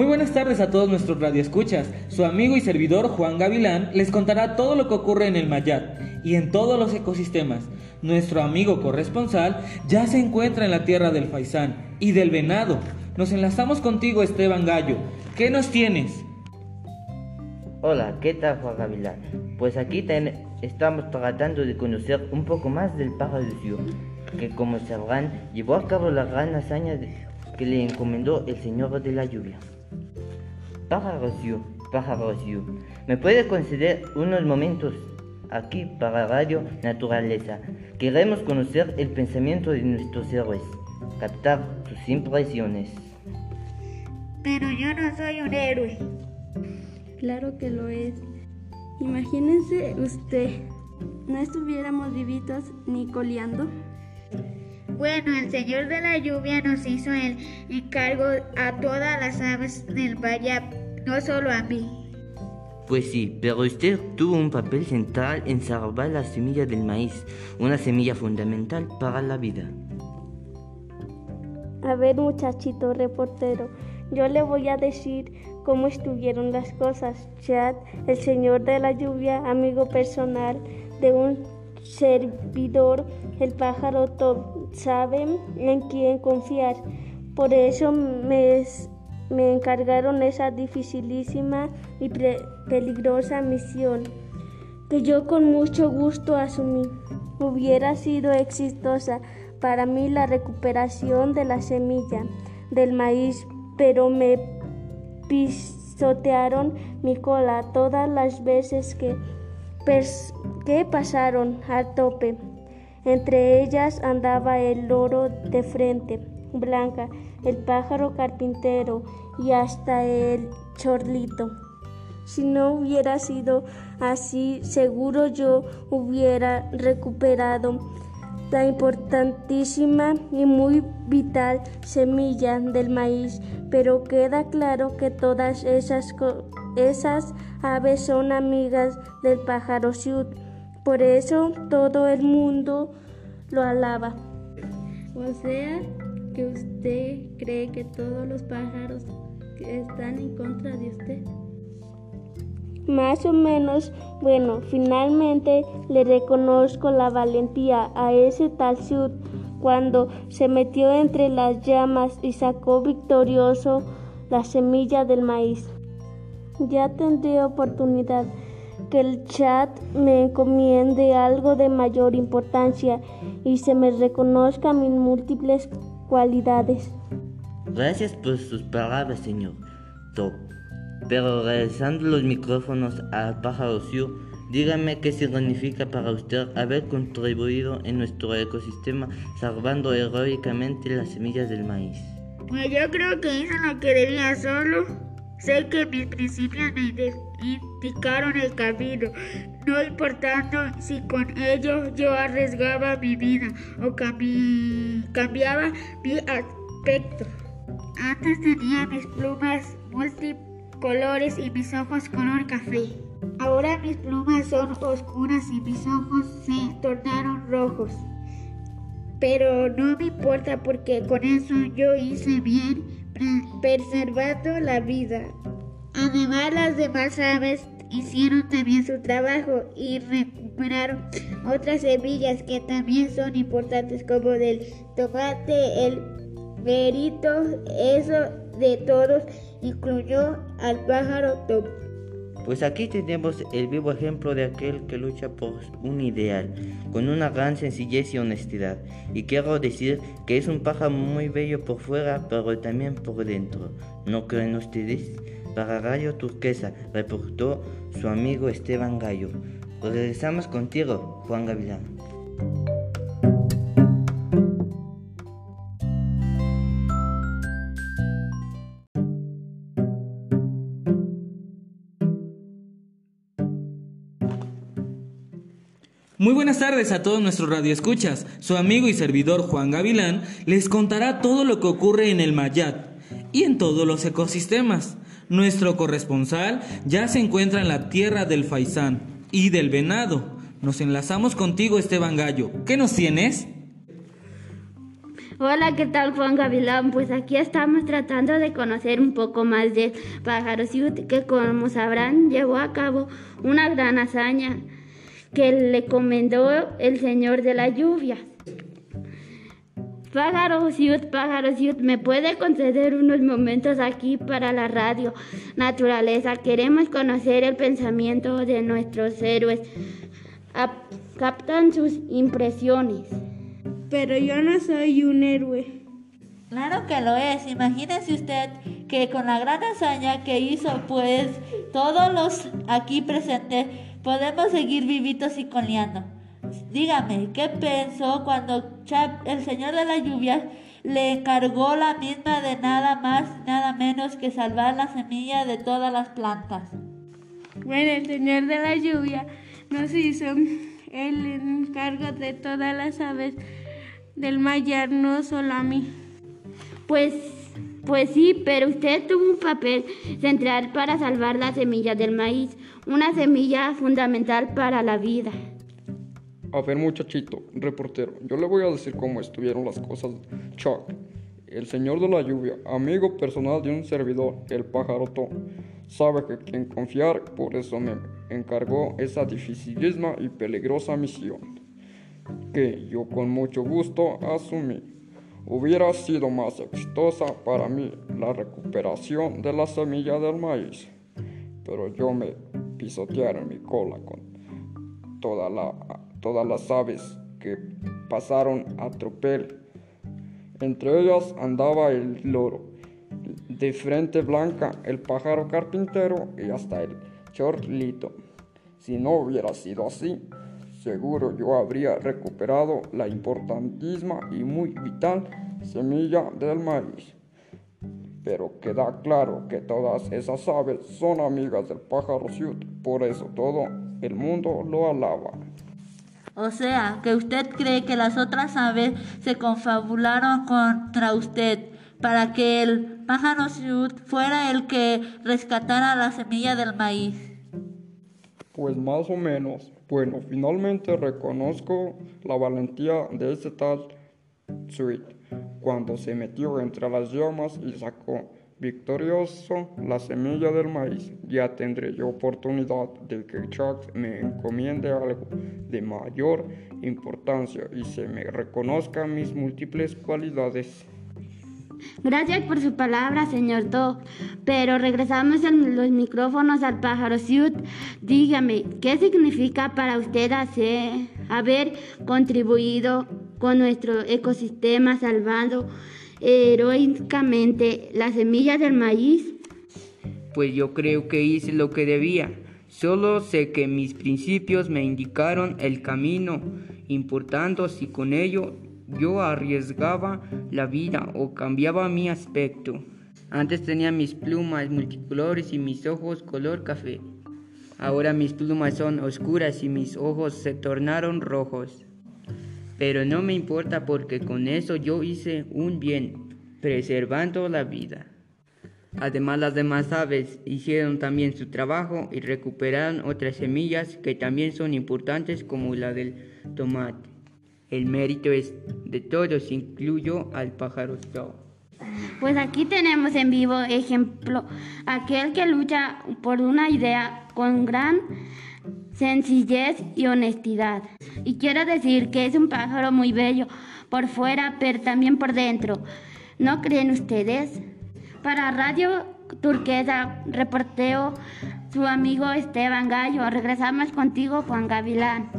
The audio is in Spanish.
Muy buenas tardes a todos nuestros radioescuchas. Su amigo y servidor Juan Gavilán les contará todo lo que ocurre en el Mayat y en todos los ecosistemas. Nuestro amigo corresponsal ya se encuentra en la tierra del faisán y del venado. Nos enlazamos contigo, Esteban Gallo. ¿Qué nos tienes? Hola, ¿qué tal Juan Gavilán? Pues aquí estamos tratando de conocer un poco más del pájaro que como sabrán llevó a cabo la gran hazaña que le encomendó el Señor de la Lluvia. Pájaro pájaro ¿me puede conceder unos momentos aquí para Radio Naturaleza? Queremos conocer el pensamiento de nuestros héroes, captar sus impresiones. Pero yo no soy un héroe. Claro que lo es. Imagínense usted, no estuviéramos vivitos ni coleando. Bueno, el Señor de la Lluvia nos hizo el encargo a todas las aves del valle, no solo a mí. Pues sí, pero usted tuvo un papel central en salvar la semilla del maíz, una semilla fundamental para la vida. A ver, muchachito reportero, yo le voy a decir cómo estuvieron las cosas. Chad, el señor de la lluvia, amigo personal de un servidor, el pájaro top, saben en quién confiar. Por eso me, me encargaron esa dificilísima y peligrosa misión, que yo con mucho gusto asumí. Hubiera sido exitosa para mí la recuperación de la semilla del maíz, pero me pisotearon mi cola todas las veces que que pasaron al tope. Entre ellas andaba el loro de frente, blanca, el pájaro carpintero y hasta el chorlito. Si no hubiera sido así, seguro yo hubiera recuperado la importantísima y muy vital semilla del maíz, pero queda claro que todas esas, esas aves son amigas del pájaro ciud. Por eso todo el mundo lo alaba. O sea, que usted cree que todos los pájaros están en contra de usted. Más o menos, bueno, finalmente le reconozco la valentía a ese tal Ciud cuando se metió entre las llamas y sacó victorioso la semilla del maíz. Ya tendré oportunidad que el chat me encomiende algo de mayor importancia y se me reconozca mis múltiples cualidades. Gracias por sus palabras, señor Top. Pero regresando los micrófonos al pájaro Siu, dígame qué significa para usted haber contribuido en nuestro ecosistema salvando heroicamente las semillas del maíz. Pues yo creo que hice lo que debía solo. Sé que mis principios me indicaron el camino, no importando si con ello yo arriesgaba mi vida o cambiaba mi aspecto. Antes tenía mis plumas multicolores y mis ojos color café. Ahora mis plumas son oscuras y mis ojos se tornaron rojos. Pero no me importa porque con eso yo hice bien preservando la vida. Además las demás aves hicieron también su trabajo y recuperaron otras semillas que también son importantes como del tomate, el verito, eso de todos incluyó al pájaro top. Pues aquí tenemos el vivo ejemplo de aquel que lucha por un ideal, con una gran sencillez y honestidad. Y quiero decir que es un pájaro muy bello por fuera, pero también por dentro. ¿No creen ustedes? Para Radio Turquesa reportó su amigo Esteban Gallo. Regresamos contigo, Juan Gavilán. Muy buenas tardes a todos nuestros radioescuchas. Su amigo y servidor Juan Gavilán les contará todo lo que ocurre en el Mayat y en todos los ecosistemas. Nuestro corresponsal ya se encuentra en la tierra del faisán y del venado. Nos enlazamos contigo, Esteban Gallo. ¿Qué nos tienes? Hola, ¿qué tal Juan Gavilán? Pues aquí estamos tratando de conocer un poco más de Pájaro Ciut, que como sabrán llevó a cabo una gran hazaña que le comendó el Señor de la Lluvia. Pájaro Ciut, Pájaro Ciut, ¿me puede conceder unos momentos aquí para la radio Naturaleza? Queremos conocer el pensamiento de nuestros héroes. captan sus impresiones. Pero yo no soy un héroe. Claro que lo es. Imagínese usted que con la gran hazaña que hizo, pues todos los aquí presentes podemos seguir vivitos y coleando. Dígame, ¿qué pensó cuando el señor de la lluvia, le encargó la misma de nada más, nada menos que salvar la semilla de todas las plantas? Bueno, el señor de la lluvia nos hizo el encargo de todas las aves del mayar, no solo a mí. Pues, pues sí, pero usted tuvo un papel central para salvar la semilla del maíz, una semilla fundamental para la vida. A ver, muchachito, reportero, yo le voy a decir cómo estuvieron las cosas. Chuck, el señor de la lluvia, amigo personal de un servidor, el pájaro Tom, sabe que quien confiar, por eso me encargó esa dificilísima y peligrosa misión, que yo con mucho gusto asumí. Hubiera sido más exitosa para mí la recuperación de la semilla del maíz, pero yo me pisotearon mi cola con toda la todas las aves que pasaron a tropel. Entre ellas andaba el loro, de frente blanca el pájaro carpintero y hasta el chorlito. Si no hubiera sido así, seguro yo habría recuperado la importantísima y muy vital semilla del maíz. Pero queda claro que todas esas aves son amigas del pájaro ciut, por eso todo el mundo lo alaba. O sea, que usted cree que las otras aves se confabularon contra usted para que el pájaro Sud fuera el que rescatara la semilla del maíz. Pues más o menos. Bueno, finalmente reconozco la valentía de ese tal Sweet cuando se metió entre las llamas y sacó victorioso la semilla del maíz, ya tendré yo oportunidad de que Chuck me encomiende algo de mayor importancia y se me reconozcan mis múltiples cualidades. Gracias por su palabra, señor Doc. Pero regresamos en los micrófonos al pájaro Siut. Dígame, ¿qué significa para usted hacer, haber contribuido con nuestro ecosistema salvando heroicamente la semilla del maíz? Pues yo creo que hice lo que debía. Solo sé que mis principios me indicaron el camino, importando si con ello yo arriesgaba la vida o cambiaba mi aspecto. Antes tenía mis plumas multicolores y mis ojos color café. Ahora mis plumas son oscuras y mis ojos se tornaron rojos. Pero no me importa porque con eso yo hice un bien, preservando la vida. Además las demás aves hicieron también su trabajo y recuperaron otras semillas que también son importantes como la del tomate. El mérito es de todos, incluyo al pájaro Pues aquí tenemos en vivo ejemplo, aquel que lucha por una idea con gran sencillez y honestidad. Y quiero decir que es un pájaro muy bello por fuera, pero también por dentro. ¿No creen ustedes? Para Radio Turquesa, reporteo su amigo Esteban Gallo. Regresamos contigo, Juan Gavilán.